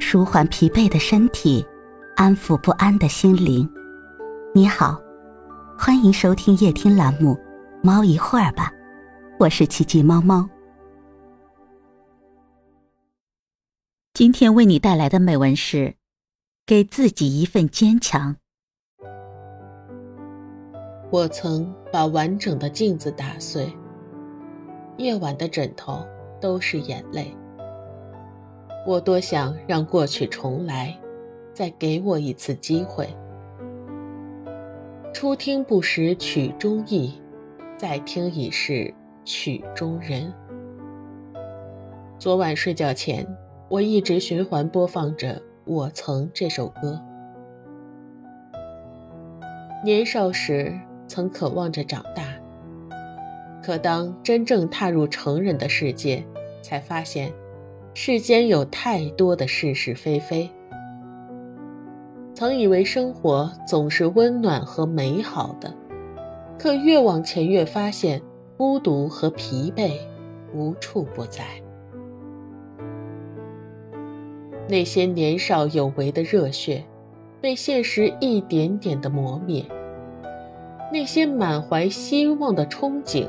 舒缓疲惫的身体，安抚不安的心灵。你好，欢迎收听夜听栏目《猫一会儿吧》，我是奇迹猫猫。今天为你带来的美文是：给自己一份坚强。我曾把完整的镜子打碎，夜晚的枕头都是眼泪。我多想让过去重来，再给我一次机会。初听不识曲中意，再听已是曲中人。昨晚睡觉前，我一直循环播放着《我曾》这首歌。年少时。曾渴望着长大，可当真正踏入成人的世界，才发现世间有太多的是是非非。曾以为生活总是温暖和美好的，可越往前越发现孤独和疲惫无处不在。那些年少有为的热血，被现实一点点的磨灭。那些满怀希望的憧憬，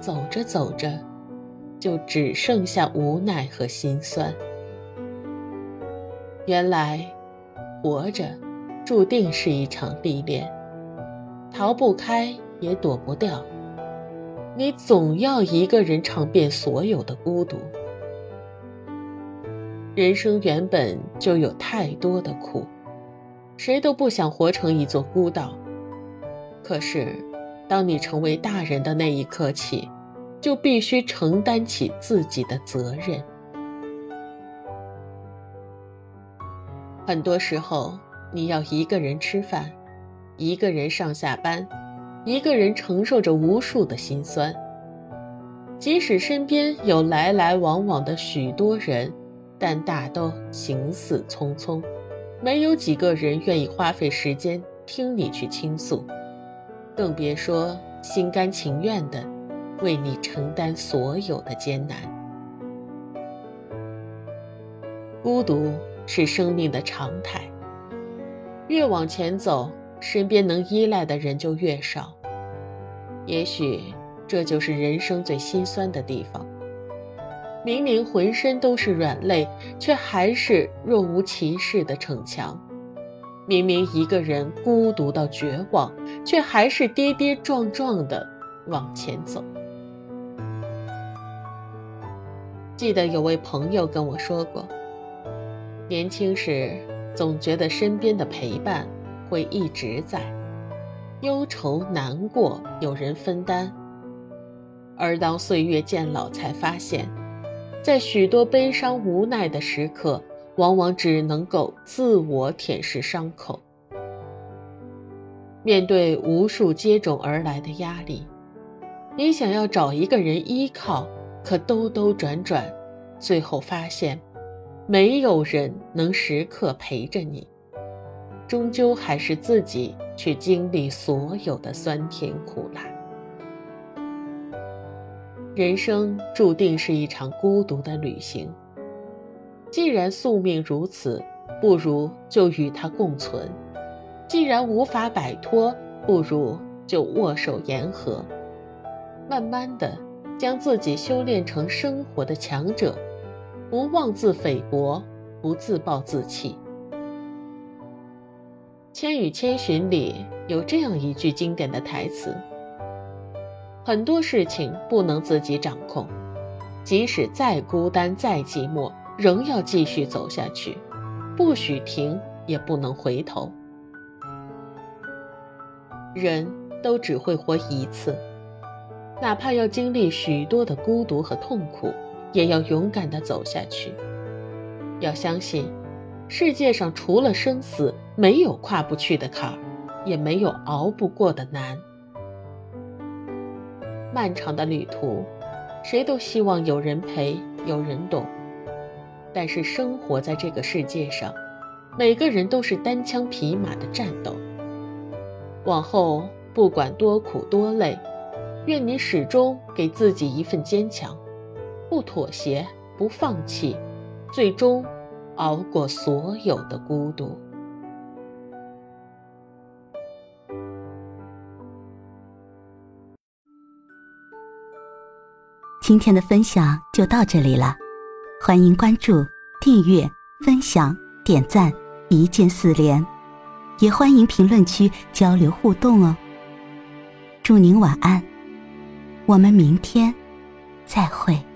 走着走着，就只剩下无奈和心酸。原来，活着注定是一场历练，逃不开也躲不掉。你总要一个人尝遍所有的孤独。人生原本就有太多的苦，谁都不想活成一座孤岛。可是，当你成为大人的那一刻起，就必须承担起自己的责任。很多时候，你要一个人吃饭，一个人上下班，一个人承受着无数的心酸。即使身边有来来往往的许多人，但大都行色匆匆，没有几个人愿意花费时间听你去倾诉。更别说心甘情愿的为你承担所有的艰难。孤独是生命的常态，越往前走，身边能依赖的人就越少。也许这就是人生最心酸的地方。明明浑身都是软肋，却还是若无其事的逞强。明明一个人孤独到绝望，却还是跌跌撞撞的往前走。记得有位朋友跟我说过，年轻时总觉得身边的陪伴会一直在，忧愁难过有人分担，而当岁月渐老，才发现，在许多悲伤无奈的时刻。往往只能够自我舔舐伤口。面对无数接踵而来的压力，你想要找一个人依靠，可兜兜转转，最后发现，没有人能时刻陪着你，终究还是自己去经历所有的酸甜苦辣。人生注定是一场孤独的旅行。既然宿命如此，不如就与它共存；既然无法摆脱，不如就握手言和。慢慢的，将自己修炼成生活的强者，不妄自菲薄，不自暴自弃。《千与千寻》里有这样一句经典的台词：“很多事情不能自己掌控，即使再孤单、再寂寞。”仍要继续走下去，不许停，也不能回头。人都只会活一次，哪怕要经历许多的孤独和痛苦，也要勇敢地走下去。要相信，世界上除了生死，没有跨不去的坎儿，也没有熬不过的难。漫长的旅途，谁都希望有人陪，有人懂。但是生活在这个世界上，每个人都是单枪匹马的战斗。往后不管多苦多累，愿你始终给自己一份坚强，不妥协，不放弃，最终熬过所有的孤独。今天的分享就到这里了，欢迎关注、订阅、分享、点赞，一键四连，也欢迎评论区交流互动哦。祝您晚安，我们明天再会。